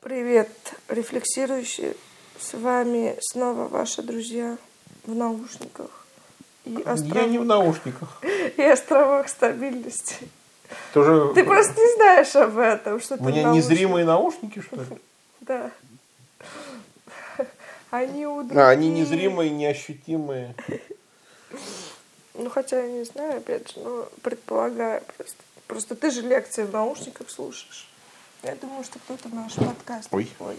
Привет, рефлексирующие. С вами снова ваши друзья в наушниках. И Я не в наушниках. И островах стабильности. Тоже... Ты просто не знаешь об этом. Что У меня незримые наушники, что ли? Да. Они у А, они незримые, неощутимые. Ну, хотя я не знаю, опять же, но предполагаю просто. Просто ты же лекции в наушниках слушаешь. Я думаю, что кто-то наш подкаст. Ой. Ой.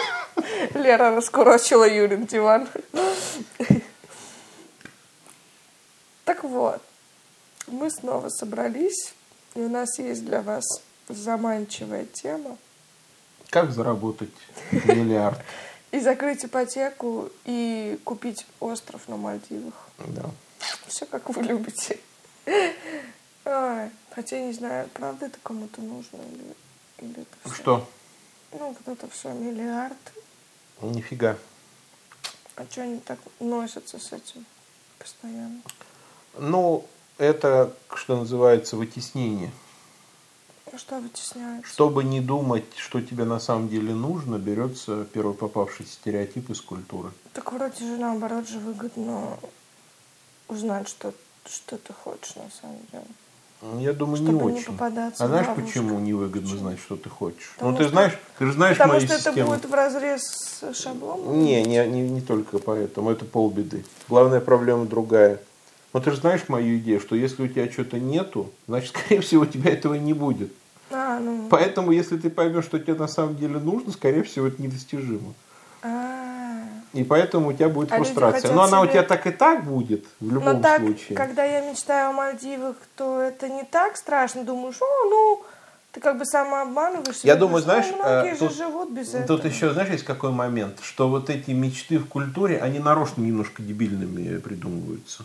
Лера раскурочила Юрин диван. Так вот, мы снова собрались, и у нас есть для вас заманчивая тема. Как заработать миллиард? И закрыть ипотеку, и купить остров на Мальдивах. Да. Все как вы любите. Хотя я не знаю, правда это кому-то нужно или, или это всё- Что? Ну, вот это все миллиард. Нифига. А что они так носятся с этим постоянно? Ну, это, что называется, вытеснение. Ну, что вытесняется? Чтобы не думать, что тебе на самом деле нужно, берется первый попавшийся стереотип из культуры. Так вроде же наоборот же выгодно узнать, что, что ты хочешь на самом деле. Я думаю, не Чтобы не очень. попадаться а знаешь, ловушку. почему невыгодно Почему? знать, что ты хочешь? Потому ну, ты что- знаешь, ты же знаешь Потому мою что это систему. будет в разрез с шаблоном? Не, не, не, не только поэтому, это полбеды. Главная проблема другая. Но ты же знаешь мою идею, что если у тебя что-то нету, значит, скорее всего, у тебя этого не будет. А, ну. Поэтому, если ты поймешь, что тебе на самом деле нужно, скорее всего, это недостижимо. А. И поэтому у тебя будет А фрустрация. Но она у себе- тебя так и так будет, в любом Но так, случае. когда я мечтаю о Мальдивах, то это не так страшно. Думаешь, о, ну, ты как бы самообманываешься. Я Думаешь, думаю, ну, знаешь, многие э, же тут- живут без Тут этого. еще, знаешь, есть какой момент, что вот эти мечты в культуре, они нарочно немножко дебильными придумываются.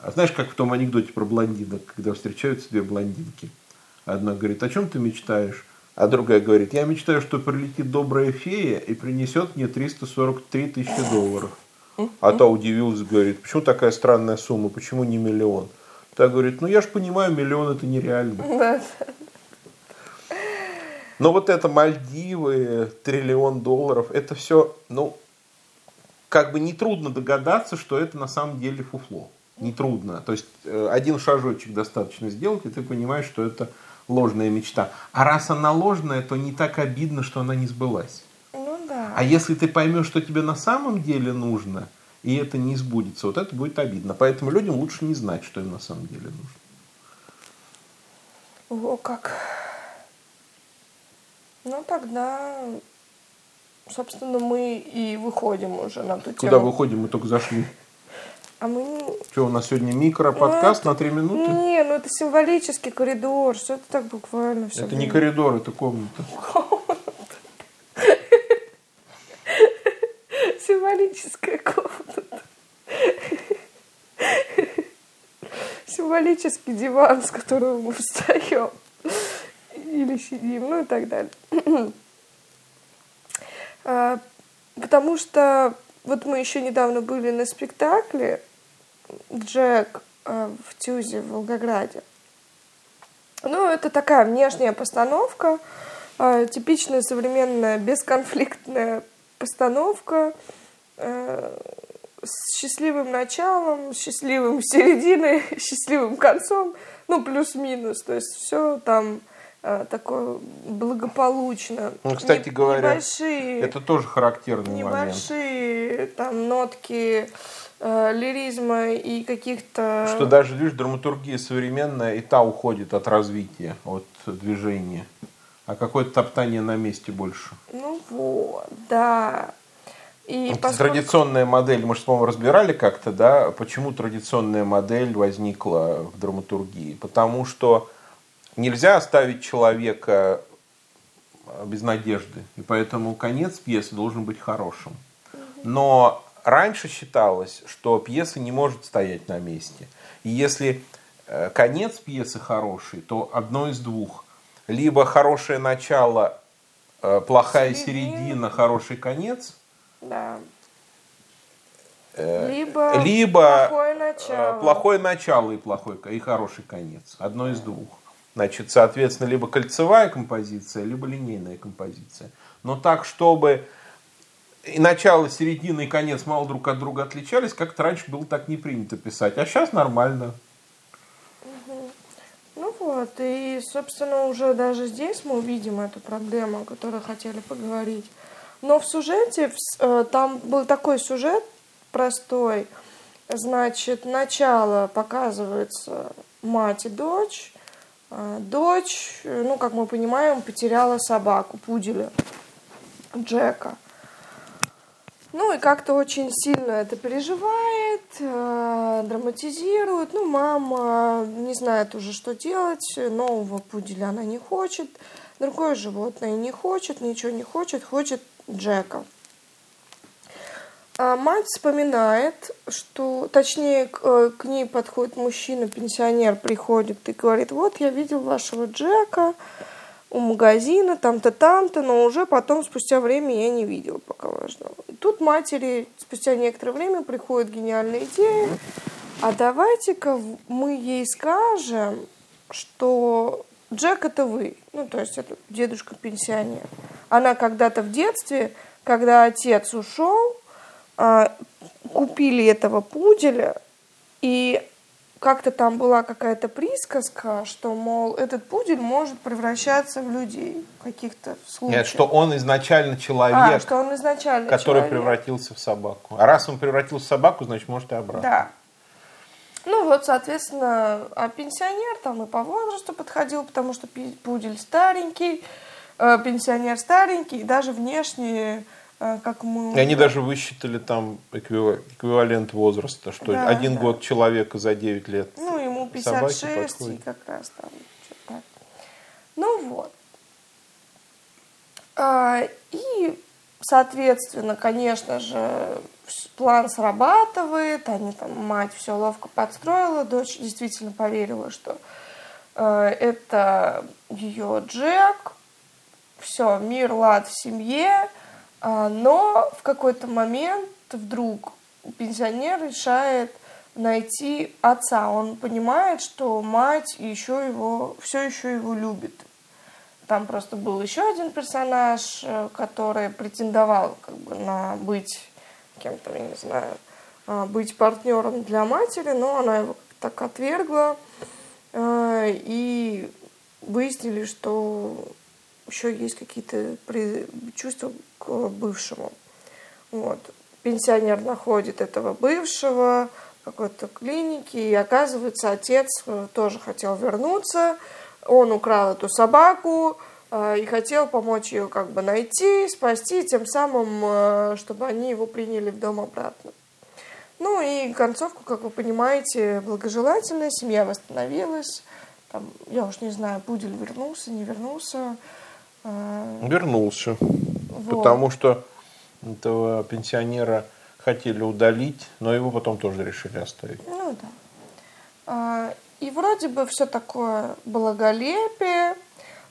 А знаешь, как в том анекдоте про блондинок, когда встречаются две блондинки. Одна говорит, о чем ты мечтаешь? А другая говорит, я мечтаю, что прилетит добрая фея и принесет мне 343 тысячи долларов. А та удивилась, говорит, почему такая странная сумма, почему не миллион? Та говорит, ну я же понимаю, миллион это нереально. Но вот это Мальдивы, триллион долларов, это все, ну, как бы нетрудно догадаться, что это на самом деле фуфло. Нетрудно. То есть э, один шажочек достаточно сделать, и ты понимаешь, что это ложная мечта. А раз она ложная, то не так обидно, что она не сбылась. Ну да. А если ты поймешь, что тебе на самом деле нужно, и это не сбудется, вот это будет обидно. Поэтому людям лучше не знать, что им на самом деле нужно. О, как. Ну, тогда, собственно, мы и выходим уже на ту Куда тему. выходим, мы только зашли. А мы... не- Что, у нас сегодня микро-подкаст Ну, на три минуты? Не, ну это символический коридор, что это так буквально все. Это не коридор, это комната. Символическая комната. Символический диван, с которого мы встаем. Или сидим, ну и так далее. А, Потому что вот мы еще недавно были на спектакле Джек а, в Тюзе в Волгограде. Ну, это такая внешняя постановка, а, типичная современная бесконфликтная постановка э, с счастливым началом, счастливым серединой, счастливым концом, ну, плюс-минус. То есть все там э, такое благополучно. Ну, кстати Не- говоря, небольшие, Это тоже характерный момент. небольшие там нотки э, лиризма и каких-то... Что даже, видишь, драматургия современная и та уходит от развития, от движения. А какое-то топтание на месте больше. Ну вот, да. И Вот поскольку- Традиционная модель, мы же, по-моему, разбирали как-то, да, почему традиционная модель возникла в драматургии. Потому что нельзя оставить человека э, без надежды. И поэтому конец пьесы должен быть хорошим. Но раньше считалось, что пьеса не может стоять на месте. И если э, конец пьесы хороший, то одно из двух. Либо хорошее начало, э, плохая Середина. середина, хороший конец. Да. Э, Либо, либо плохое начало. плохое начало и плохой и хороший конец. Одно из двух. Значит, соответственно, либо кольцевая композиция, либо линейная композиция. Но так, чтобы и начало, середина и конец мало друг от друга отличались, как-то раньше было так не принято писать. А сейчас нормально. Ну вот, и, собственно, уже даже здесь мы увидим эту проблему, о которой хотели поговорить. Но в сюжете, э, там был такой сюжет простой. Значит, начало показывается мать и дочь. А, дочь, ну, как мы понимаем, потеряла собаку, пуделя Джека. Ну и как-то очень сильно это переживает, э, драматизирует. Ну, мама не знает уже, что делать. Нового пуделя она не хочет. Другое животное не хочет, ничего не хочет, хочет Джека. А мать вспоминает, что, точнее, к, э, к ней подходит мужчина, пенсионер, приходит и говорит, вот я видел вашего Джека у магазина, там-то, там-то, но уже потом, спустя время, я не видел пока важного. И тут матери спустя некоторое время приходит гениальная идея, а давайте-ка мы ей скажем, что Джек это вы, ну, то есть это дедушка-пенсионер. Она когда-то в детстве, когда отец ушел, а, купили этого пуделя, и как-то там была какая-то присказка, что, мол, этот пудель может превращаться в людей в каких-то случаях. Нет, что он изначально человек, а, что он изначально который человек. превратился в собаку. А раз он превратился в собаку, значит, может и обратно. Да. Ну вот, соответственно, а пенсионер там и по возрасту подходил, потому что пудель старенький, э, пенсионер старенький, и даже внешне а, как мы... И они даже высчитали там эквивалент возраста, что да, один да. год человека за 9 лет Ну, ему 56, и как раз там что-то Ну вот. А, и, соответственно, конечно же, план срабатывает, они там, мать все ловко подстроила, дочь действительно поверила, что э, это ее Джек, все, мир, лад в семье, но в какой-то момент вдруг пенсионер решает найти отца. Он понимает, что мать еще его, все еще его любит. Там просто был еще один персонаж, э, который претендовал как бы на быть кем-то, я не знаю, а, быть партнером для матери, но она его так отвергла. Э, и выяснили, что еще есть какие-то чувства к бывшему. Вот. Пенсионер находит этого бывшего в какой-то клинике, и оказывается, отец э, тоже хотел вернуться, он украл эту собаку э, и хотел помочь ее как бы найти, спасти, тем самым, э, чтобы они его приняли в дом обратно. Ну и концовку, как вы понимаете, благожелательная, семья восстановилась, там, я уж не знаю, Пудель вернулся, не вернулся, Вернулся. Вот. Потому что этого пенсионера хотели удалить, но его потом тоже решили оставить. Ну да. А, и вроде бы все такое благолепие,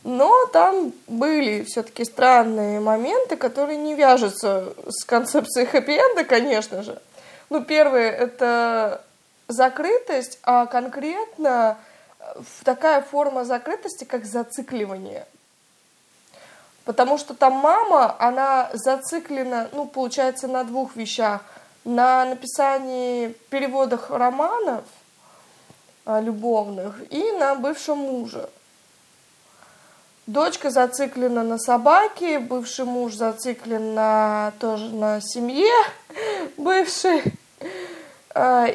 но там были все-таки странные моменты, которые не вяжутся с концепцией хэппи-энда, конечно же. Ну, первое – это закрытость, а конкретно такая форма закрытости, как зацикливание – Потому что там мама, она зациклена, ну, получается, на двух вещах. На написании переводах романов а, любовных и на бывшем муже. Дочка зациклена на собаке, бывший муж зациклен на, тоже на семье бывшей. А,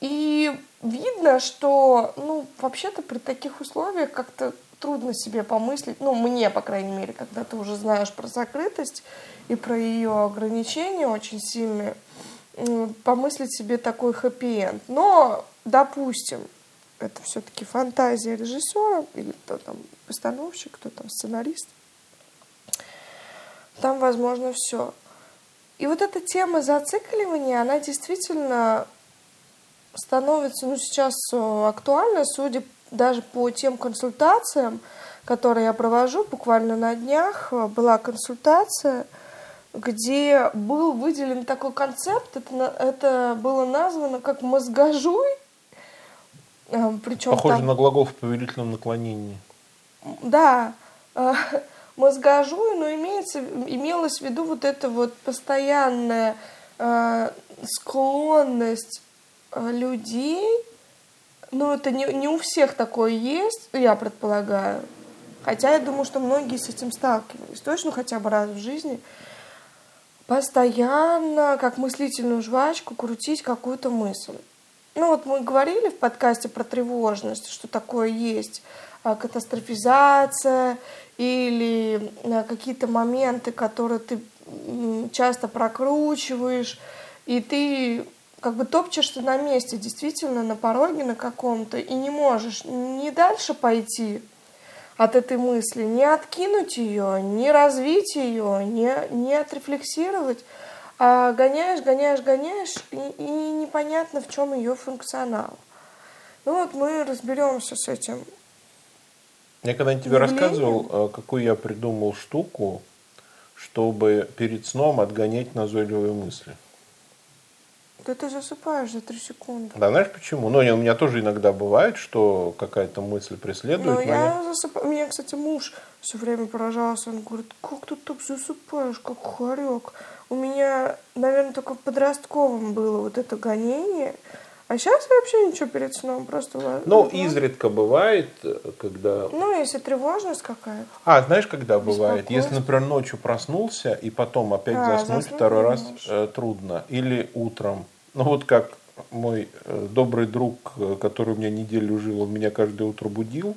и видно, что, ну, вообще-то при таких условиях как-то трудно себе помыслить, ну, мне, по крайней мере, когда ты уже знаешь про закрытость и про ее ограничения очень сильные, помыслить себе такой хэппи-энд. Но, допустим, это все-таки фантазия режиссера или кто там постановщик, кто там сценарист. Там возможно все. И вот эта тема зацикливания, она действительно становится ну, сейчас э, актуальна, судя даже по тем консультациям, которые я провожу, буквально на днях э, была консультация, где был выделен такой концепт, это, это было названо как мозгожуй. А, Причем Похоже там, на глагол в повелительном наклонении. да, а, мозгожуй, но имеется, имелось в виду вот эта вот постоянная склонность людей, ну это не, не у всех такое есть, я предполагаю, хотя я думаю, что многие с этим сталкивались, точно хотя бы раз в жизни, постоянно, как мыслительную жвачку, крутить какую-то мысль. Ну вот мы говорили в подкасте про тревожность, что такое есть а, катастрофизация или а, какие-то моменты, которые ты часто прокручиваешь, и ты как бы топчешься на месте, действительно, на пороге на каком-то, и не можешь ни дальше пойти от этой мысли, не откинуть ее, не развить ее, не, не отрефлексировать, а гоняешь, гоняешь, гоняешь, и, и непонятно, в чем ее функционал. Ну вот мы разберемся с этим. Я когда-нибудь тебе рассказывал, э, какую я придумал штуку, чтобы перед сном отгонять назойливые мысли. Да ты засыпаешь за три секунды. Да, знаешь почему? Ну, у меня тоже иногда бывает, что какая-то мысль преследует Но меня. я засыпаю. Меня, кстати, муж все время поражался. Он говорит, как ты так засыпаешь, как хорек. У меня, наверное, только в подростковом было вот это гонение. А сейчас вообще ничего перед сном. Просто Ну, ла- изредка бывает, когда... Ну, если тревожность какая-то. А, знаешь, когда бывает? Если, например, ночью проснулся, и потом опять А, заснуть заснуть второй раз э, трудно. Или утром. Ну, вот как мой э, добрый друг, э, который у меня неделю жил, он меня каждое утро будил,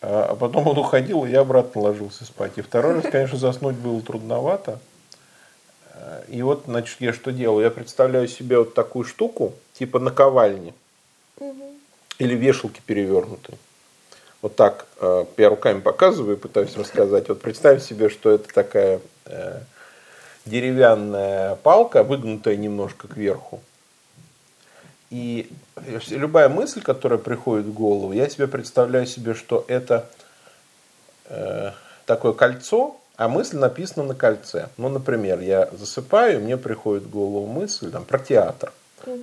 а а потом он уходил, и я обратно ложился спать. И второй раз, конечно, заснуть было трудновато. Э, И вот, значит, я что делаю? Я представляю себе вот такую штуку, типа наковальни или вешалки перевернутые. Вот так я руками показываю пытаюсь рассказать. Вот представь себе, что это такая деревянная палка, выгнутая немножко кверху. И любая мысль, которая приходит в голову, я себе представляю себе, что это э, такое кольцо, а мысль написана на кольце. Ну, например, я засыпаю, мне приходит в голову мысль там, про театр.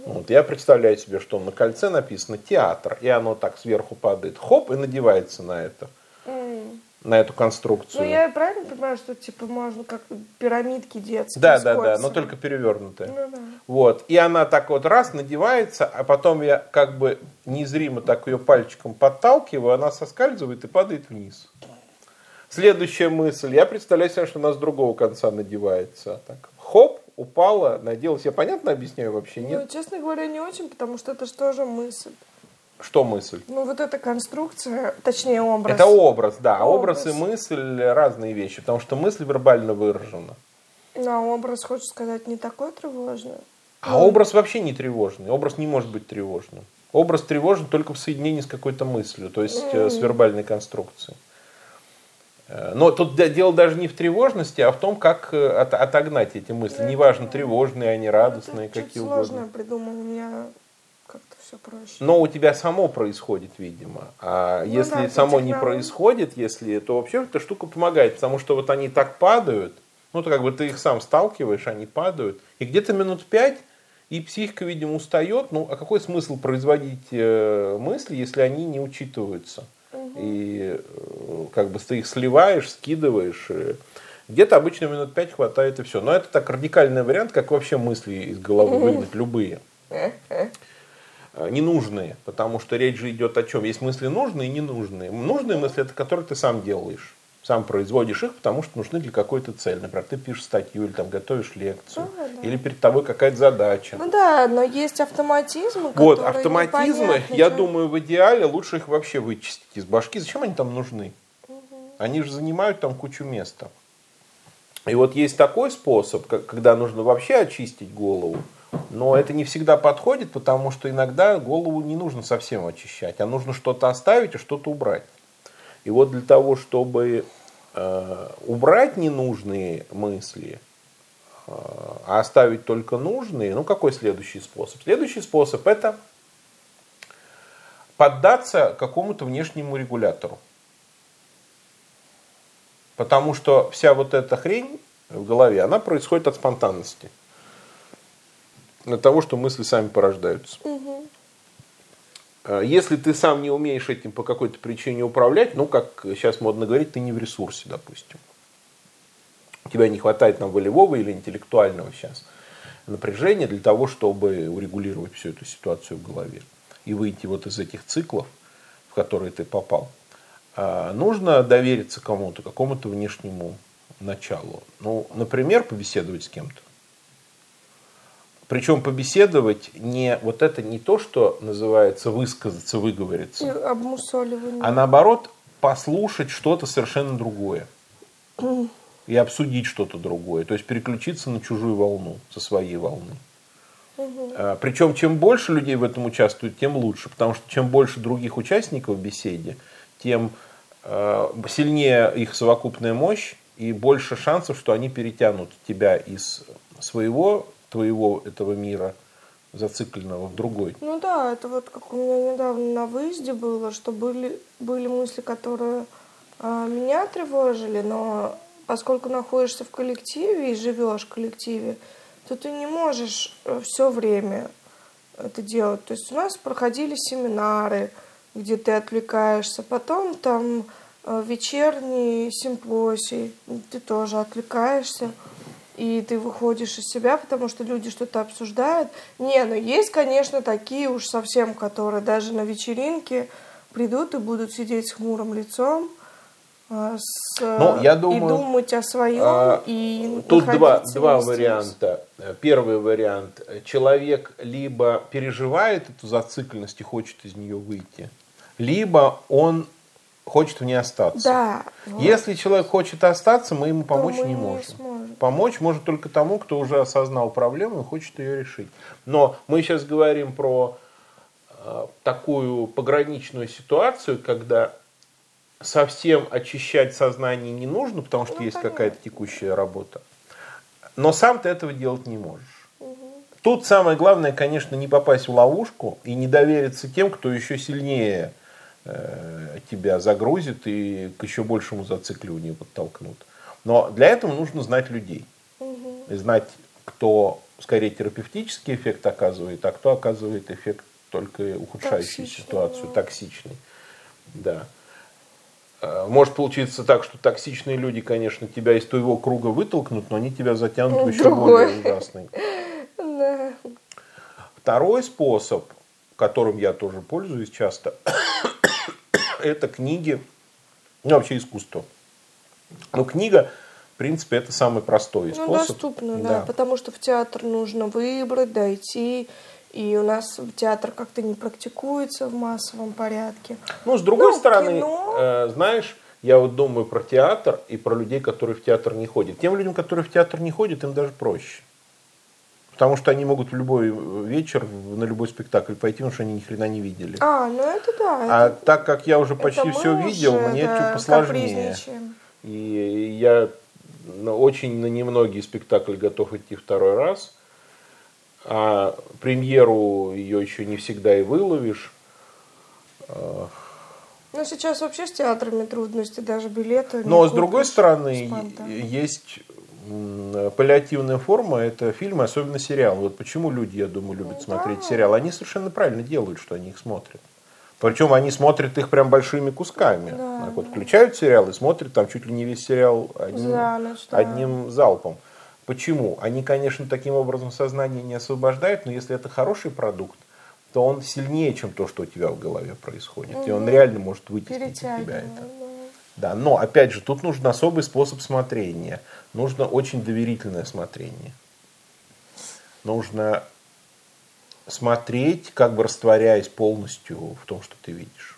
Вот, я представляю себе, что на кольце написано театр, и оно так сверху падает, хоп, и надевается на это. На эту конструкцию. Ну, я правильно понимаю, что типа можно как пирамидки детские Да, да, да, но только перевернутая. Ну, да. Вот. И она так вот раз надевается, а потом я как бы незримо так ее пальчиком подталкиваю, она соскальзывает и падает вниз. Следующая мысль. Я представляю себе, что она с другого конца надевается. Так, хоп, упала, наделась. Я понятно объясняю вообще? Ну, Нет? честно говоря, не очень, потому что это же тоже мысль. Что мысль? Ну, вот эта конструкция, точнее, образ. Это образ, да. Образ. Образ и мысль разные вещи, потому что мысль вербально выражена. Ну, а образ, хочешь сказать, не такой тревожный? А образ вообще не тревожный. Образ не может быть тревожным. Образ тревожен только в соединении с какой-то мыслью, то есть э, с вербальной конструкцией. Э, Но тут дело даже не в тревожности, а в том, как э, от- отогнать эти мысли. Неважно, тревожные они, радостные, Это какие чуть сложно угодно. придумал, у меня все проще. Но у тебя само происходит, видимо. А Ну если да, само не происходит, если, то вообще эта штука помогает, потому что вот они так падают, ну, то как бы ты их сам сталкиваешь, они падают, и где-то минут пять, и психика, видимо, устает. Ну, а какой смысл производить э, мысли, если они не учитываются? И э, как бы ты их сливаешь, скидываешь. э, Где-то обычно минут пять хватает и все. Но это так радикальный вариант, как вообще мысли из головы выгнать, любые ненужные, потому что речь же идет о чем? Есть мысли нужные и ненужные. Нужные мысли это которые ты сам делаешь, сам производишь их, потому что нужны для какой-то цели. Например, ты пишешь статью или там готовишь лекцию, Да, да. или перед тобой какая-то задача. Ну да, но есть автоматизмы, вот, автоматизмы, я думаю, в идеале лучше их вообще вычистить из башки. Зачем они там нужны? Они же занимают там кучу места. И вот есть такой способ, когда нужно вообще очистить голову, но это не всегда подходит, потому что иногда голову не нужно совсем очищать, а нужно что-то оставить и что-то убрать. И вот для того, чтобы э, убрать ненужные мысли, э, а оставить только нужные, ну какой следующий способ? Следующий способ это поддаться какому-то внешнему регулятору. Потому что вся вот эта хрень в голове, она происходит от спонтанности. От того, что мысли сами порождаются. Э, если ты сам не умеешь этим по какой-то причине управлять, ну, как сейчас модно говорить, ты не в ресурсе, допустим. У тебя не хватает нам волевого или интеллектуального сейчас напряжения для того, чтобы урегулировать всю эту ситуацию в голове и выйти вот из этих циклов, в которые ты попал. А нужно довериться кому-то, какому-то внешнему началу. Ну, например, побеседовать с кем-то. Причем побеседовать не вот это не то, что называется высказаться, выговориться. Обмусоливание. А наоборот, послушать что-то совершенно другое. И обсудить что-то другое. То есть переключиться на чужую волну, со своей волны. Угу. А, причем чем больше людей в этом участвует, тем лучше. Потому что чем больше других участников в беседе, тем э, сильнее их совокупная мощь и больше шансов, что они перетянут тебя из своего твоего этого мира зацикленного в другой. Ну да, это вот как у меня недавно на выезде было, что были, были мысли, которые а, меня тревожили, но поскольку находишься в коллективе и живешь в коллективе, то ты не можешь э, все время это делать. То есть у нас проходили семинары, где ты отвлекаешься, потом там э, вечерний симпозий, ты тоже отвлекаешься и ты выходишь из себя, потому что люди что-то обсуждают. Не, ну есть, конечно, такие уж совсем, которые даже на вечеринке придут и будут сидеть с хмурым лицом, а, с, ну, я думаю, и думать о своем. А, и тут два, два варианта. Первый вариант. Человек либо переживает эту зацикленность и хочет из нее выйти, либо он хочет в ней остаться. Да. Вот. Если человек хочет остаться, мы ему помочь мы не можем. Не помочь может только тому, кто уже осознал проблему и хочет ее решить. Но мы сейчас говорим про э, такую пограничную ситуацию, когда совсем очищать сознание не нужно, потому что ну, есть какая-то текущая работа. Но сам ты этого делать не можешь. Тут самое главное, конечно, не попасть в ловушку и не довериться тем, кто еще сильнее тебя загрузит и к еще большему зацикливанию подтолкнут. Но для этого нужно знать людей. Угу. И знать, кто скорее терапевтический эффект оказывает, а кто оказывает эффект только ухудшающий токсичный, ситуацию, да. токсичный. Да. Э, может получиться так, что токсичные люди, конечно, тебя из твоего круга вытолкнут, но они тебя затянут в еще Другой. более ужасный. Да. Второй способ, которым я тоже пользуюсь часто, это книги, ну вообще искусство. Но книга, в принципе, это самый простой ну, способ. доступно, да. да, потому что в театр нужно выбрать, дойти, и у нас театр как-то не практикуется в массовом порядке. Ну, с другой ну, стороны, кино... э, знаешь, я вот думаю про театр и про людей, которые в театр не ходят. Тем людям, которые в театр не ходят, им даже проще. Потому что они могут в любой вечер, на любой спектакль пойти, потому что они ни хрена не видели. А, ну это да. А это... так как я уже почти все видел, уже, мне да, чуть посложнее. И я очень на немногие спектакли готов идти второй раз. А премьеру ее еще не всегда и выловишь. Ну, сейчас вообще с театрами трудности, даже билеты. Но, с другой стороны, спонтанно. есть паллиативная форма – это фильмы, особенно сериалы. Вот почему люди, я думаю, любят смотреть сериалы. Они совершенно правильно делают, что они их смотрят. Причем они смотрят их прям большими кусками. Да, вот, включают сериал и смотрят там чуть ли не весь сериал одним, ночь, да. одним залпом. Почему? Они, конечно, таким образом сознание не освобождают, но если это хороший продукт, то он сильнее, чем то, что у тебя в голове происходит. Угу. И он реально может вытеснить из тебя это. Да, но опять же, тут нужен особый способ смотрения. Нужно очень доверительное смотрение. Нужно смотреть, как бы растворяясь полностью в том, что ты видишь.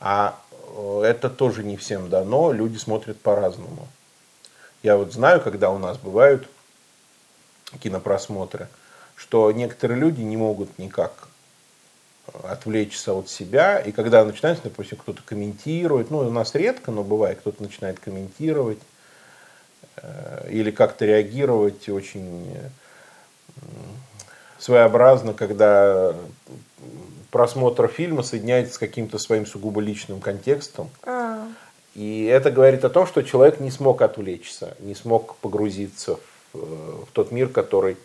А э, это тоже не всем дано, люди смотрят по-разному. Я вот знаю, когда у нас бывают кинопросмотры, что некоторые люди не могут никак отвлечься от себя. И когда начинается, допустим, кто-то комментирует, ну, у нас редко, но бывает, кто-то начинает комментировать э, или как-то реагировать очень своеобразно, когда просмотр фильма соединяется с каким-то своим сугубо личным контекстом. А. И это говорит о том, что человек не смог отвлечься, не смог погрузиться в, в тот мир, который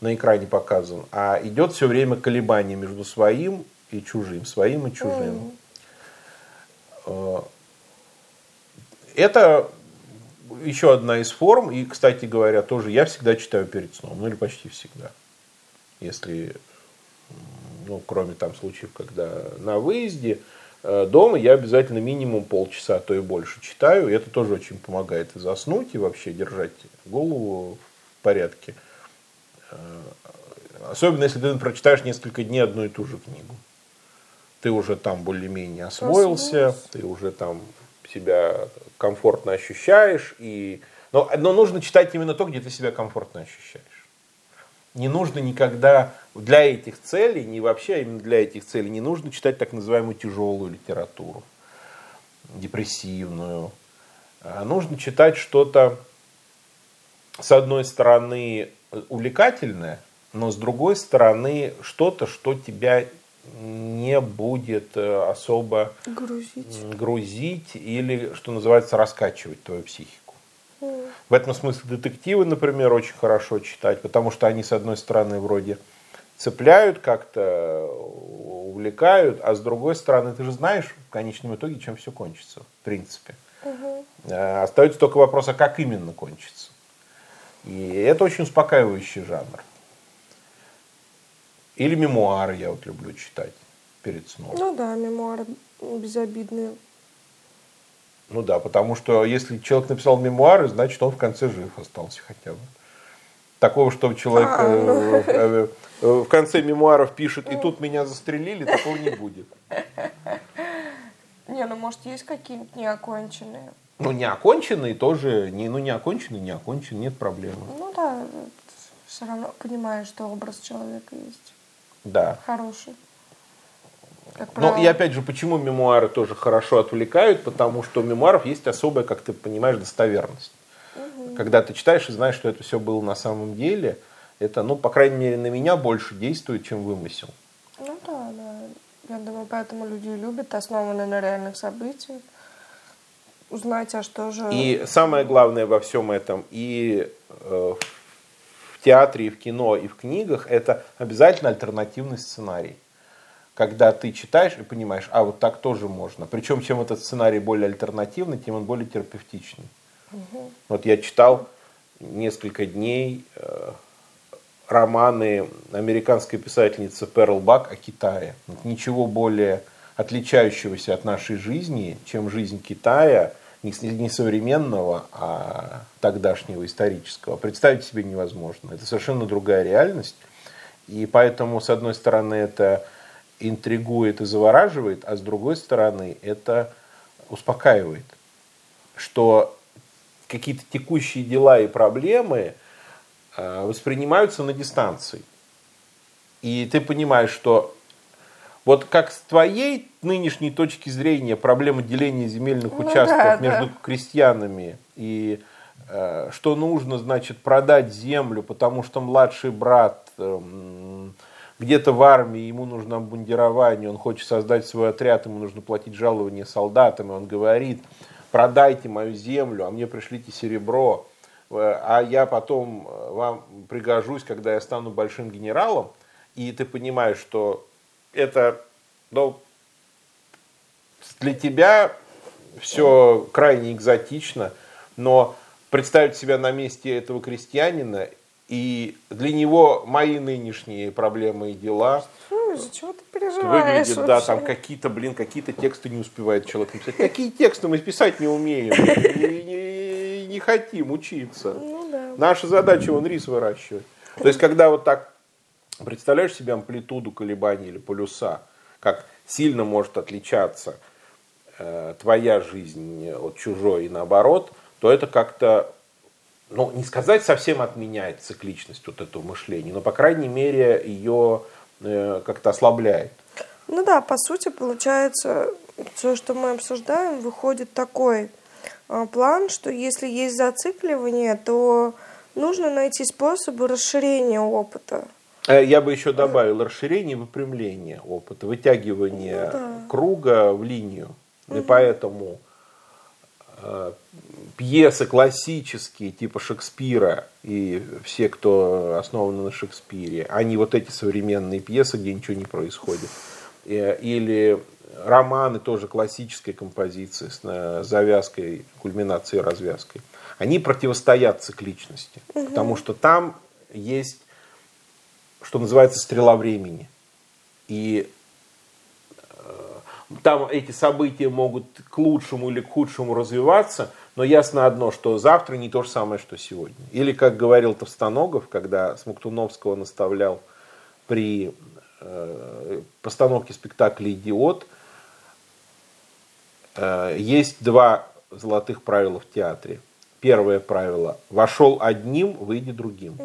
на экране показан, а идет все время колебание между своим и и чужим, своим и чужим. Mm. Это еще одна из форм, и, кстати говоря, тоже я всегда читаю перед сном, ну или почти всегда. Если, ну, кроме там случаев, когда на выезде, э, дома я обязательно минимум полчаса, а то и больше читаю, и это тоже очень помогает и заснуть, и вообще держать голову в порядке. Э, особенно, если ты прочитаешь несколько дней одну и ту же книгу. Ты уже там более-менее освоился, ты уже там себя комфортно ощущаешь. И... Но, но нужно читать именно то, где ты себя комфортно ощущаешь. Не нужно никогда для этих целей, не вообще, а именно для этих целей, не нужно читать так называемую тяжелую литературу, депрессивную. А нужно читать что-то, с одной стороны, увлекательное, но с другой стороны, что-то, что тебя не будет э, особо грузить. грузить или, что называется, раскачивать твою психику. Mm. В этом смысле детективы, например, очень хорошо читать, потому что они, с одной стороны, вроде цепляют, как-то увлекают, а с другой стороны, ты же знаешь в конечном итоге, чем все кончится, в принципе. Угу. Остается только вопрос, а как именно кончится. И это очень успокаивающий жанр. Или мемуары я вот люблю читать перед сном. Ну да, мемуары безобидные. Ну да, потому что если человек написал мемуары, значит он в конце жив остался хотя бы. Такого, что человек а, ну... э, э, э, в конце мемуаров пишет, и тут меня застрелили, такого не будет. Не, ну может есть какие-нибудь неоконченные. Ну, неоконченные тоже, не, ну, неоконченные, неоконченные, нет проблемы. Ну да, все равно понимаешь, что образ человека есть. Да. Хороший. Ну, и опять же, почему мемуары тоже хорошо отвлекают? Потому что у мемуаров есть особая, как ты понимаешь, достоверность. Угу. Когда ты читаешь и знаешь, что это все было на самом деле, это, ну, по крайней мере, на меня больше действует, чем вымысел. Ну да, да. Я думаю, поэтому люди любят, основанные на реальных событиях. Узнать, а что же... И самое главное во всем этом, и э, театре, и в кино, и в книгах, это обязательно альтернативный сценарий. Когда ты читаешь и понимаешь, а вот так тоже можно. Причем, чем этот сценарий более альтернативный, тем он более терапевтичный. Угу. Вот я читал несколько дней э, романы американской писательницы Перл Бак о Китае. Ничего более отличающегося от нашей жизни, чем жизнь Китая – не современного, а тогдашнего исторического, представить себе невозможно. Это совершенно другая реальность. И поэтому, с одной стороны, это интригует и завораживает, а с другой стороны, это успокаивает, что какие-то текущие дела и проблемы э, воспринимаются на дистанции. И ты понимаешь, что вот как с твоей нынешней точки зрения проблема деления земельных ну, участков да, между да. крестьянами и э, что нужно, значит, продать землю, потому что младший брат э, где-то в армии, ему нужно обмундирование, он хочет создать свой отряд, ему нужно платить жалования солдатам, и он говорит, продайте мою землю, а мне пришлите серебро, э, а я потом э, вам пригожусь, когда я стану большим генералом, и ты понимаешь, что это, ну, для тебя все крайне экзотично, но представить себя на месте этого крестьянина и для него мои нынешние проблемы и дела Из-за чего ты переживаешь выглядят, да, там какие-то, блин, какие-то тексты не успевает человек написать. Какие тексты мы писать не умеем, не, не, не хотим учиться. Ну, да. Наша задача вон рис выращивать. То есть, когда вот так Представляешь себе амплитуду колебаний или полюса, как сильно может отличаться э, твоя жизнь от чужой и наоборот, то это как-то, ну, не сказать совсем отменяет цикличность вот этого мышления, но, по крайней мере, ее э, как-то ослабляет. Ну да, по сути, получается, все, что мы обсуждаем, выходит такой э, план, что если есть зацикливание, то нужно найти способы расширения опыта. Э, я бы еще добавил расширение и выпрямление опыта, вытягивание ну, да. круга в линию. Угу. И поэтому э, пьесы классические, типа Шекспира, и все, кто основаны на Шекспире, они вот эти современные пьесы, где ничего не происходит. э, или романы тоже классической композиции с э, завязкой, кульминацией, развязкой, они противостоят цикличности, угу. потому что там есть, что называется, стрела времени. И там эти события могут к лучшему или к худшему развиваться, но ясно одно, что завтра не то же самое, что сегодня. Или, как говорил Товстоногов, когда Смоктуновского наставлял при э, постановке спектакля «Идиот», э, есть два золотых правила в театре. Первое правило – вошел одним, выйди другим.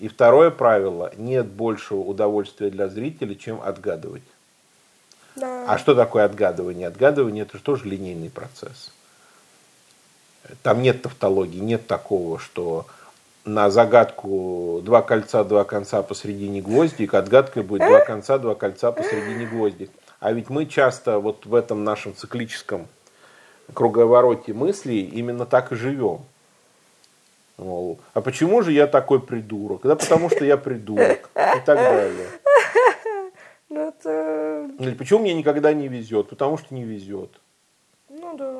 И второе правило – нет большего удовольствия для зрителя, чем отгадывать. Да. А что такое отгадывание? Отгадывание это же тоже линейный процесс. Там нет тавтологии, нет такого, что на загадку два кольца, два конца посередине гвоздик, отгадкой будет два конца, два кольца посередине гвоздик. А ведь мы часто вот в этом нашем циклическом круговороте мыслей именно так и живем. Мол, а почему же я такой придурок? Да потому что я придурок и так далее. Ну, это... Или почему мне никогда не везет? Потому что не везет. Ну да,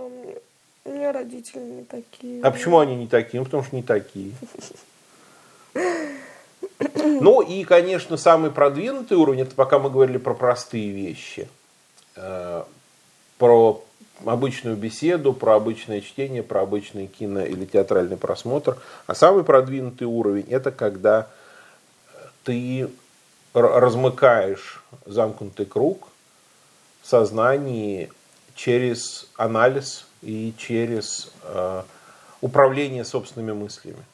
у меня родители не такие. А почему они не такие? Ну, потому что не такие. Ну и, конечно, самый продвинутый уровень, это пока мы говорили про простые вещи, э, про обычную беседу, про обычное чтение, про обычный кино или театральный просмотр. А самый продвинутый уровень, это когда ты размыкаешь замкнутый круг в сознании через анализ и через э, управление собственными мыслями.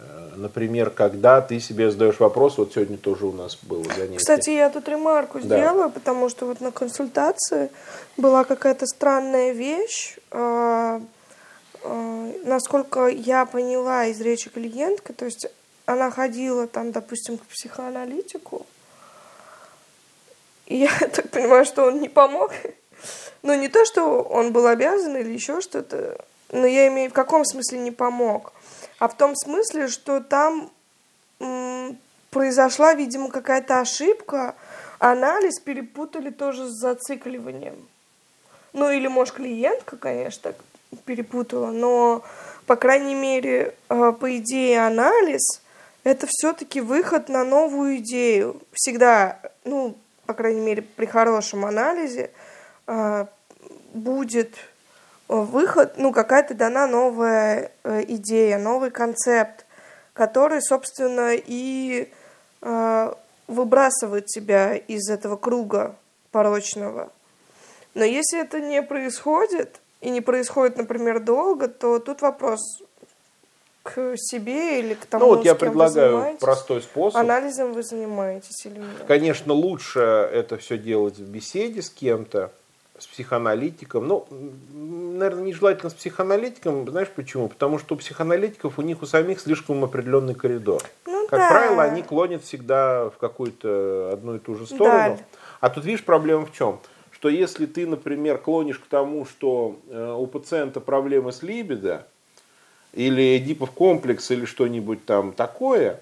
Э, например, когда ты себе задаешь вопрос, вот сегодня тоже у нас было занятие. Кстати, я тут ремарку да. сделаю, потому что вот на консультации была какая-то странная вещь. Э, э, насколько я поняла из речи клиентка, то есть она ходила там, допустим, к психоаналитику, и я так понимаю, что он не помог. Ну, не то, что он был обязан или еще что-то, но я имею в каком смысле не помог, а в том смысле, что там произошла, видимо, какая-то ошибка, анализ перепутали тоже с зацикливанием. Ну, или, может, клиентка, конечно, перепутала, но, по крайней мере, э, по идее, анализ это все-таки выход на новую идею. Всегда, ну, по крайней мере, при хорошем анализе э, будет выход, ну, какая-то дана новая э, идея, новый концепт, который, собственно, и э, выбрасывает тебя из этого круга порочного. Но если это не происходит, и не происходит, например, долго, то тут вопрос, к себе или к тому, Ну вот я предлагаю простой способ. Анализом вы занимаетесь или нет? Конечно, лучше это все делать в беседе с кем-то, с психоаналитиком. Ну, наверное, нежелательно с психоаналитиком. Знаешь почему? Потому что у психоаналитиков у них у самих слишком определенный коридор. Ну, как да. правило, они клонят всегда в какую-то одну и ту же сторону. Даль. А тут видишь проблема в чем? Что если ты, например, клонишь к тому, что э, у пациента проблемы с либидо, или Эдипов комплекс, или что-нибудь там такое,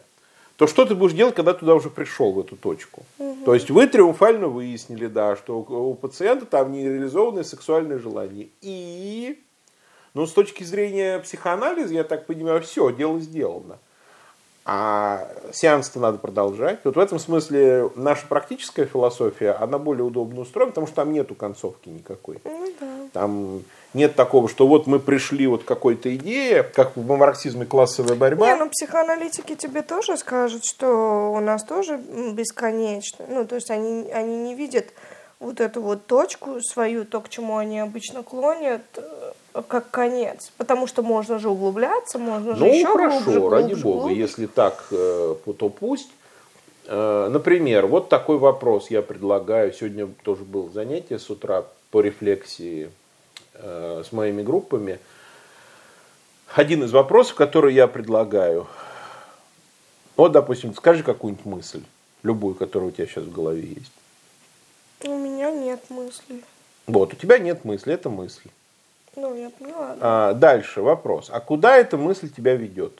то что ты будешь делать, когда туда уже пришел, в эту точку? Угу. То есть вы триумфально выяснили, да, что у пациента там нереализованные сексуальные желания. И, ну, с точки зрения психоанализа, я так понимаю, все, дело сделано. А сеанс-то надо продолжать. Вот в этом смысле наша практическая философия, она более удобно устроена, потому что там нету концовки никакой. Ну, да. Там нет такого, что вот мы пришли вот к какой-то идее, как в марксизме классовая борьба. Не, ну психоаналитики тебе тоже скажут, что у нас тоже бесконечно. Ну, то есть они, они не видят вот эту вот точку свою, то, к чему они обычно клонят, э, как конец. Потому что можно же углубляться, можно же ну, еще хорошо, глубже, глубже, ради бога, глубже. если так, э, то пусть. Э, например, вот такой вопрос я предлагаю. Сегодня тоже было занятие с утра по рефлексии с моими группами. Один из вопросов, который я предлагаю. Вот, допустим, скажи какую-нибудь мысль, любую, которая у тебя сейчас в голове есть. У меня нет мыслей. Вот, у тебя нет мысли, это мысль. Ну, я поняла. А, дальше вопрос. А куда эта мысль тебя ведет?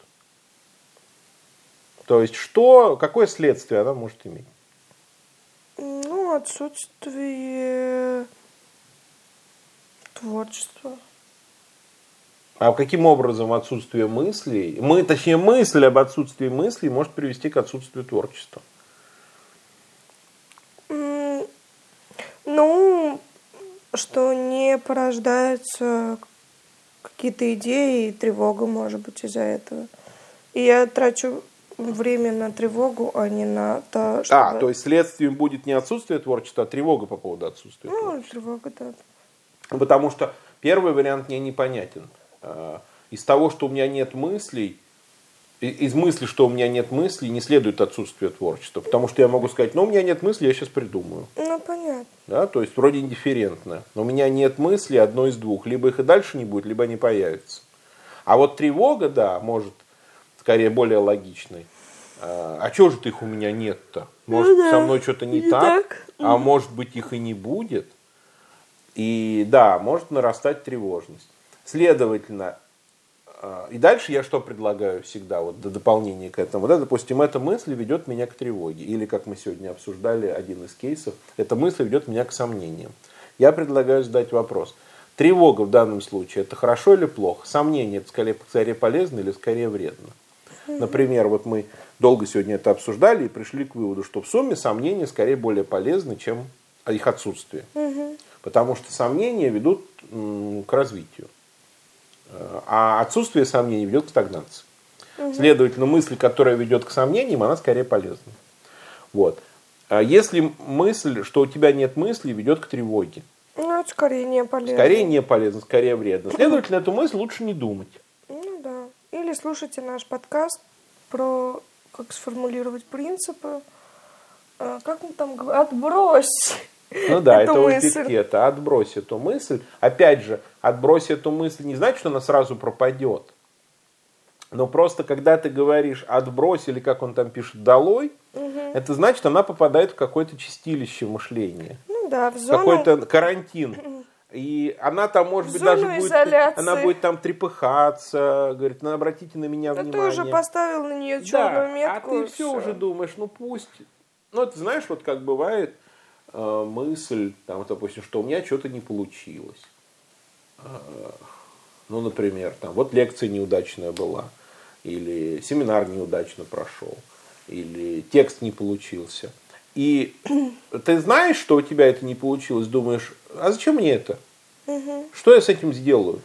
То есть, что, какое следствие она может иметь? Ну, отсутствие творчества. А каким образом отсутствие мыслей, мы, точнее мысль об отсутствии мыслей может привести к отсутствию творчества? Ну, что не порождаются какие-то идеи и тревога, может быть, из-за этого. И я трачу время на тревогу, а не на то, чтобы... А, то есть следствием будет не отсутствие творчества, а тревога по поводу отсутствия ну, творчества. тревога, да. Потому что первый вариант мне непонятен. А, из того, что у меня нет мыслей, из мысли, что у меня нет мыслей, не следует отсутствие творчества. Потому что я могу сказать, ну, у меня нет мыслей, я сейчас придумаю. Ну, понятно. Да, то есть вроде индифферентно. Но у меня нет мыслей одно из двух. Либо их и дальше не будет, либо они появятся. А вот тревога, да, может скорее более логичной. А, а чего же их у меня нет-то? Может, ну, да. со мной что-то не, не так, так, а может быть, их и не будет. И да, может нарастать тревожность. Следовательно, а, и дальше я что предлагаю всегда, вот до дополнения к этому. Да, допустим, эта мысль ведет меня к тревоге. Или, как мы сегодня обсуждали, один из кейсов, эта мысль ведет меня к сомнениям. Я предлагаю задать вопрос. Тревога в данном случае это хорошо или плохо? Сомнение это скорее, скорее полезно или скорее вредно? Например, вот мы долго сегодня это обсуждали и пришли к выводу, что в сумме сомнения скорее более полезны, чем их отсутствие. Потому что сомнения ведут к развитию. А отсутствие сомнений ведет к стагнации. Угу. Следовательно, мысль, которая ведет к сомнениям, она скорее полезна. Вот. А если мысль, что у тебя нет мысли, ведет к тревоге. Ну, это скорее не полезно. Скорее не полезно, скорее вредно. Следовательно, эту мысль лучше не думать. Ну да. Или слушайте наш подкаст про как сформулировать принципы. А, как мы там говорим? Отбрось. Ну да, это у этикета. Отбрось эту мысль. Опять же, отбрось эту мысль не значит, что она сразу пропадет. Но просто когда ты говоришь отбрось или как он там пишет долой, угу. это значит, она попадает в какое-то чистилище мышления. Ну да, в зону... Какой-то карантин. И она там, может быть, даже будет, она будет там трепыхаться, говорит, ну обратите на меня Но внимание. ты уже поставил на нее черную да, метку. а ты все уже думаешь, ну пусть. Ну, ты знаешь, вот как бывает, мысль, там, допустим, что у меня что-то не получилось. Э, ну, например, там, вот лекция неудачная была, или семинар неудачно прошел, или текст не получился. И ты знаешь, что у тебя это не получилось, думаешь, а зачем мне это? Угу. Что я с этим сделаю?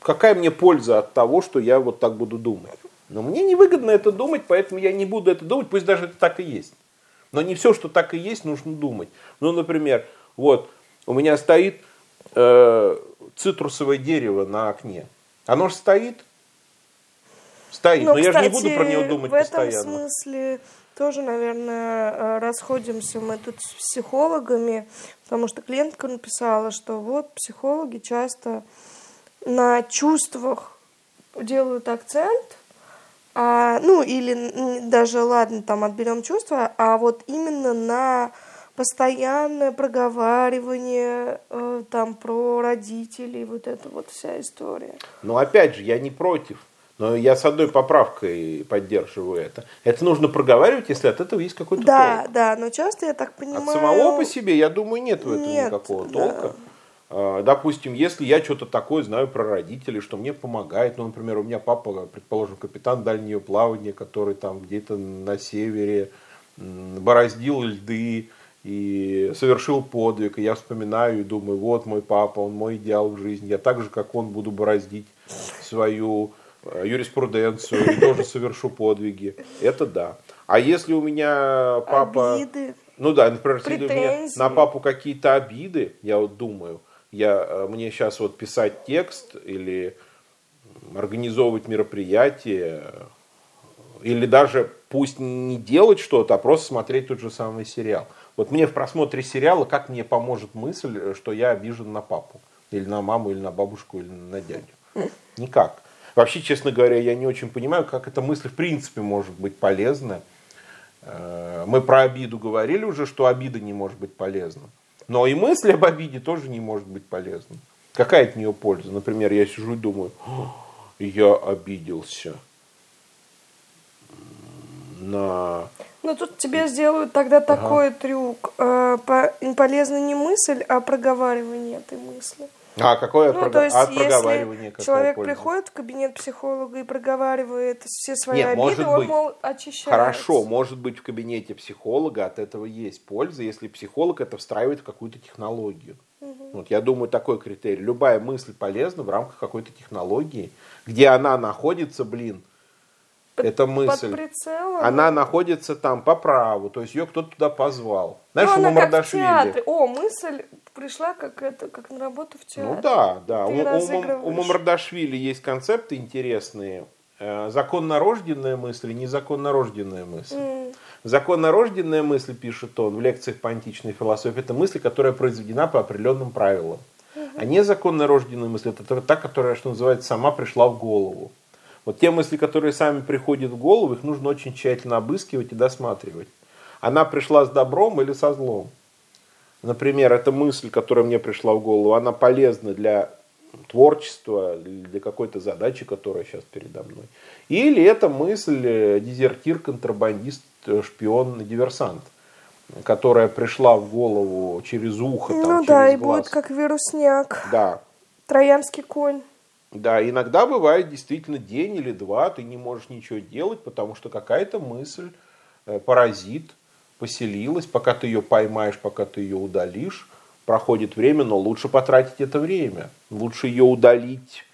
Какая мне польза от того, что я вот так буду думать? Но мне невыгодно это думать, поэтому я не буду это думать, пусть даже это так и есть. Но не все, что так и есть, нужно думать. Ну, например, вот у меня стоит э, цитрусовое дерево на окне. Оно же стоит? Стоит. Но, Но кстати, я же не буду про него думать в этом постоянно. смысле тоже, наверное, э, расходимся мы тут с психологами, потому что клиентка написала, что вот психологи часто на чувствах делают акцент, а, ну или даже, ладно, там отберем чувства, а вот именно на постоянное проговаривание э, там про родителей, вот эта вот вся история. Ну, опять же, я не против. Но я с одной поправкой поддерживаю это. Это нужно проговаривать, если от этого есть какой-то да, толк. Да, да, но часто я так понимаю... От самого по себе, я думаю, нет в этом нет, никакого да. толка. А, допустим, если я что-то такое знаю про родителей, что мне помогает, ну, например, у меня папа, предположим, капитан дальнего плавания, который там где-то на севере бороздил льды и совершил подвиг, и я вспоминаю и думаю, вот мой папа, он мой идеал в жизни, я так же, как он, буду бороздить свою э, юриспруденцию и тоже совершу подвиги. Это да. А если у меня папа... Обиды. Ну да, например, если у меня на папу какие-то обиды, я вот думаю – я, э, мне сейчас вот писать текст или организовывать мероприятие, или даже пусть не делать что-то, а просто смотреть тот же самый сериал. Вот мне в просмотре сериала как мне поможет мысль, что я обижен на папу, или на маму, или на бабушку, или на дядю? Никак. Вообще, честно говоря, я не очень понимаю, как эта мысль в принципе может быть полезна. Э, мы про обиду говорили уже, что обида не может быть полезна. Но и мысль об обиде тоже не может быть полезна. Какая от нее польза? Например, я сижу и думаю, я обиделся на Ну тут тебе сделают тогда такой трюк. Э, по- полезна не мысль, а проговаривание этой мысли. А какое Ну, прога- то есть, от если проговаривания какая человек польза? приходит в кабинет психолога и проговаривает все свои Нет, обиды, может он, быть. мол, очищается. Хорошо, может быть, в кабинете психолога от этого есть польза, если психолог это встраивает в какую-то технологию. Вот я думаю, такой критерий. Любая мысль полезна в рамках какой-то технологии, где она находится, блин, эта мысль. Под прицелом. Она находится там по праву, то есть ее кто-то туда позвал. Знаешь, ну, у театре. О, мысль пришла как это, как на работу в театре. Ну да, да. Ты У, у, у Мамардашвили есть концепты интересные. Э, Законно рожденная мысль и незаконно рожденная мысль. М. Законно рожденная мысль, пишет он в лекциях по античной философии, это мысль, которая произведена по определенным правилам. А незаконно рожденная мысль, это та, которая, что называется, сама пришла в голову. Вот те мысли, которые сами приходят в голову, их нужно очень тщательно обыскивать и досматривать. Она пришла с добром или со злом. Например, эта мысль, которая мне пришла в голову, она полезна для творчества, для какой-то задачи, которая сейчас передо мной. Или это мысль э, дезертир, контрабандист, э, шпион, диверсант, которая пришла в голову через ухо, там, Ну через да, и глаз. будет как вирусняк. Да, Троянский конь. да, иногда бывает действительно день или два, ты не можешь ничего делать, потому что какая-то мысль, э, паразит, поселилась, пока ты ее поймаешь, пока ты ее удалишь, проходит время, но лучше потратить это время. Лучше ее удалить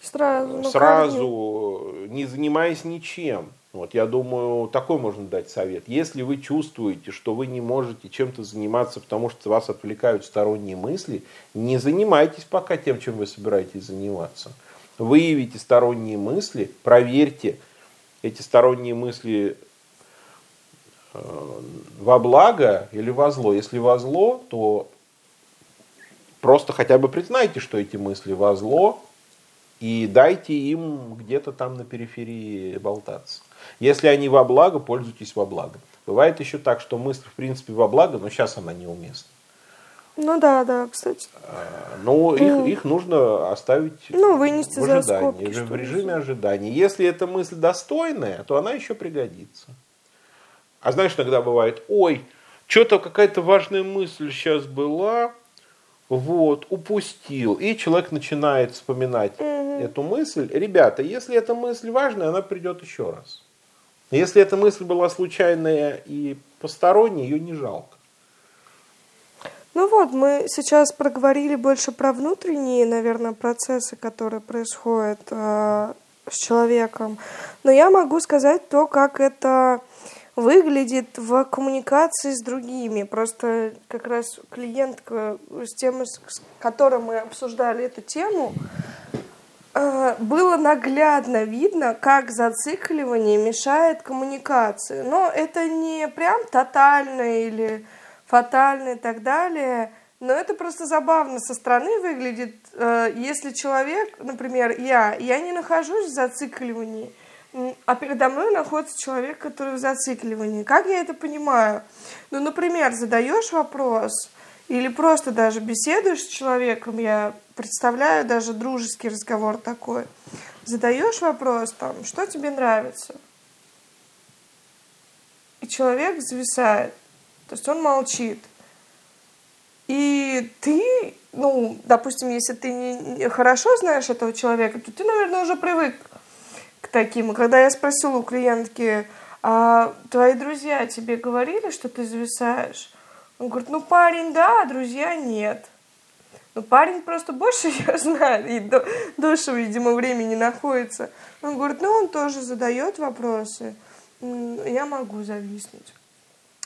Сразу. корню. сразу, не занимаясь ничем. Вот я думаю, такой можно дать совет. Если вы чувствуете, что вы не можете чем-то заниматься, потому что вас отвлекают сторонние мысли, не занимайтесь пока тем, чем вы собираетесь заниматься. Выявите сторонние мысли, проверьте эти сторонние мысли во благо или во зло. Если во зло, то просто хотя бы признайте, что эти мысли во зло, и дайте им где-то там на периферии болтаться. Если они во благо, пользуйтесь во благо. Бывает еще так, что мысль в принципе во благо, но сейчас она неуместна. Ну да, да, кстати. Но их, их нужно оставить Ну, вынести в за ожидании, скобки, в режиме ожидания. Если эта мысль достойная, то она еще пригодится. А знаешь, иногда бывает, ой, что-то какая-то важная мысль сейчас была, вот, упустил. И человек начинает вспоминать эту мысль. Ребята, если эта мысль важная, она придет еще раз. Если эта мысль была случайная и посторонняя, ее не жалко. Ну вот, мы сейчас проговорили больше про внутренние, наверное, процессы, которые происходят э, с человеком. Но я могу сказать то, как это выглядит в коммуникации с другими. Просто как раз клиентка с тем, с которой мы обсуждали эту тему, э, было наглядно видно, как зацикливание мешает коммуникации. Но это не прям тотально или фатально и так далее. Но это просто забавно со стороны выглядит. Э, Если человек, например, я, я не нахожусь в зацикливании, а передо мной находится человек, который в зацикливании. Как я это понимаю? Ну, например, задаешь вопрос или просто даже беседуешь с человеком, я представляю даже дружеский разговор такой. Задаешь вопрос там, что тебе нравится? И человек зависает. То есть он молчит. И ты, ну, допустим, если ты не, хорошо знаешь этого человека, то ты, наверное, уже привык к таким. И когда я спросила у клиентки, а твои друзья тебе говорили, что ты зависаешь? Он говорит, ну, парень, да, друзья нет. Ну, парень просто больше ее знает, и до, дольше, видимо, времени находится. Он говорит, ну, он тоже задает вопросы. Я могу зависнуть.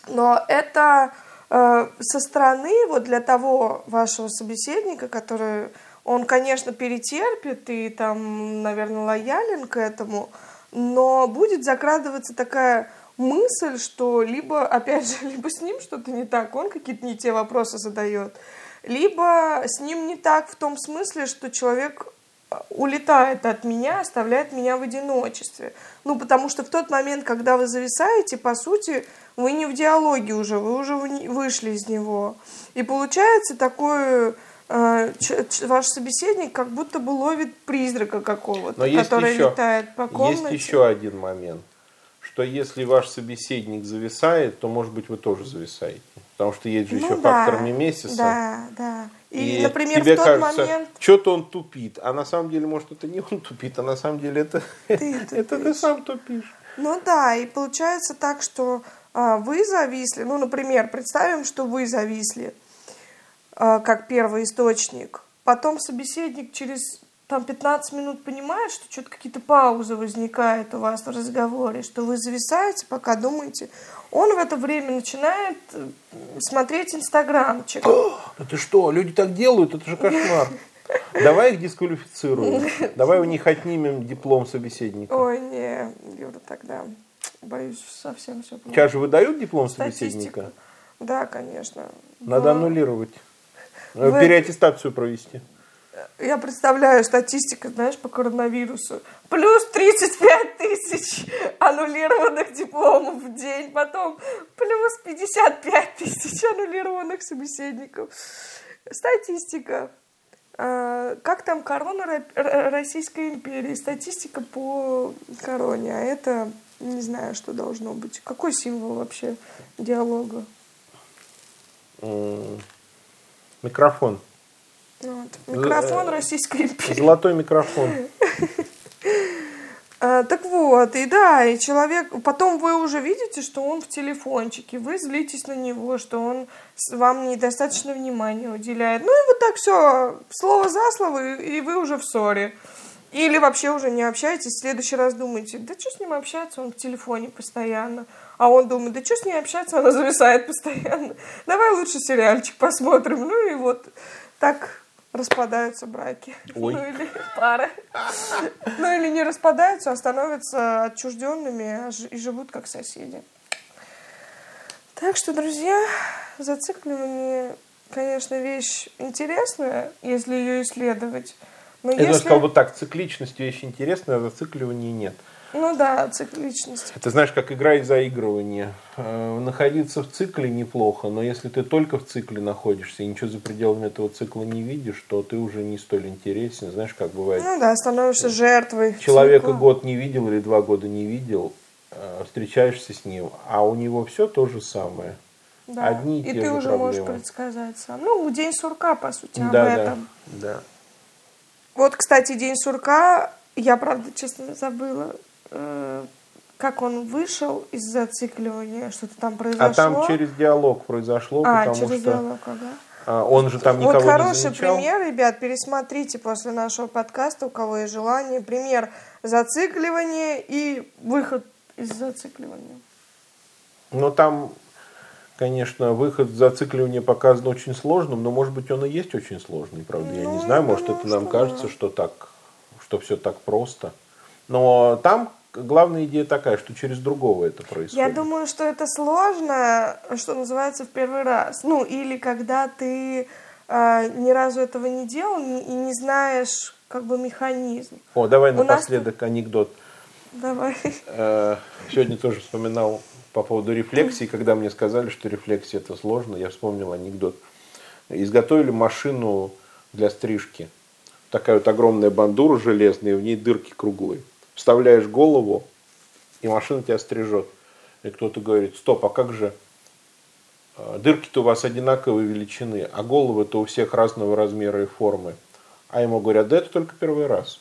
Но это э, со стороны вот для того вашего собеседника, который, он, конечно, перетерпит и там, наверное, лоялен к этому, но будет закрадываться такая мысль, что либо, опять же, либо с ним что-то не так, он какие-то не те вопросы задает, либо с ним не так в том смысле, что человек э, улетает от меня, оставляет меня в одиночестве. Ну, потому что в тот момент, когда вы зависаете, по сути, вы не в диалоге уже, вы уже вышли из него. И получается ч- ваш собеседник как будто бы ловит призрака какого-то, который еще, летает по комнате. есть еще один момент, что если ваш собеседник зависает, то, может быть, вы тоже зависаете. Потому что есть же Ну еще да, фактор мимесиса. Да, да. И, И например, тебе в тот кажется, момент что-то он тупит, а на самом деле, может, это не он тупит, а на самом деле это Ты это ты сам тупишь. Ну да, и получается так, что а, вы зависли, ну, например, представим, что вы зависли как первый источник, потом собеседник через там 15 минут понимает, что что-то какие-то паузы возникают у вас в разговоре, что вы зависаете, пока думаете. Он в это время начинает э, смотреть инстаграмчик. Да ты что, люди так делают, это же кошмар. Давай их дисквалифицируем. Давай у них отнимем диплом собеседника. Ой, не, Юра, тогда боюсь совсем все Сейчас же выдают диплом Статистика. собеседника? Да, конечно. Надо аннулировать. Вы- Переаттестацию провести. Я представляю статистика, знаешь, по коронавирусу. Плюс 35 тысяч аннулированных дипломов в день. Потом плюс 55 тысяч аннулированных собеседников. Статистика. А, Как там корона Ро- Ро- Российской империи? Статистика по короне. А это не знаю, что должно быть. Какой символ вообще диалога? М, Микрофон. Вот. Микрофон Э, Российской империи. Золотой микрофон. А, так вот, и да, и человек, потом вы уже видите, что он в телефончике, вы злитесь на него, что он вам недостаточно внимания уделяет. Ну и вот так все, слово за слово, и вы уже в ссоре. Или вообще уже не общаетесь, в следующий раз думаете, да что с ним общаться, он в телефоне постоянно. А он думает, да что с ней общаться, она зависает постоянно. Давай лучше сериальчик посмотрим. Ну и вот так распадаются браки. Ой. Ну или пары. Ну или не распадаются, а становятся отчужденными а и живут как соседи. Так что, друзья, зацикливание, конечно, вещь интересная, если ее исследовать. Но Я бы если... сказал вот так, цикличность вещь интересная, а зацикливания нет. Ну да, цикличность. Это знаешь, как игра и заигрывание. Э, Находиться в цикле неплохо, но если ты только в цикле находишься и ничего за пределами этого цикла не видишь, то ты уже не столь интересен. Знаешь, как бывает. Ну да, становишься жертвой. Человека цикла. год не видел или два года не видел, э, встречаешься с ним, а у него все то же самое. Да. одни и И те ты же уже можешь проблемы. предсказать сам. Ну, день сурка, по сути, об да, да, этом. да. Вот, кстати, день сурка, я, правда, честно забыла, э, как он вышел из зацикливания, что-то там произошло. А там через диалог произошло, А, потому через что диалог, ага. а, он же там Вот никого не хороший замечал. пример, ребят, пересмотрите после нашего подкаста, у кого есть желание. Пример зацикливания и выход из зацикливания. Но там, конечно, выход зацикливания показан очень сложным, но, может быть, он и есть очень сложный, правда, я Ну, не я знаю, может, думаю, это нам что кажется, что так, что все так просто. Но там главная идея такая, что через другого это происходит. Я думаю, что это сложно, что называется, в первый раз. Ну, или когда ты э, ни разу этого не делал и не знаешь, как бы, механизм. О, давай У напоследок анекдот. Давай. Э, Сегодня тоже вспоминал по поводу рефлексии, когда мне сказали, что рефлексия это сложно, я вспомнил анекдот. Изготовили машину для стрижки. Такая вот огромная бандура железная, и в ней дырки круглые вставляешь голову, и машина тебя стрижет. И кто-то говорит, стоп, а как же а, дырки-то у вас одинаковой величины, а головы-то у всех разного размера и формы. А ему говорят, да это только первый раз.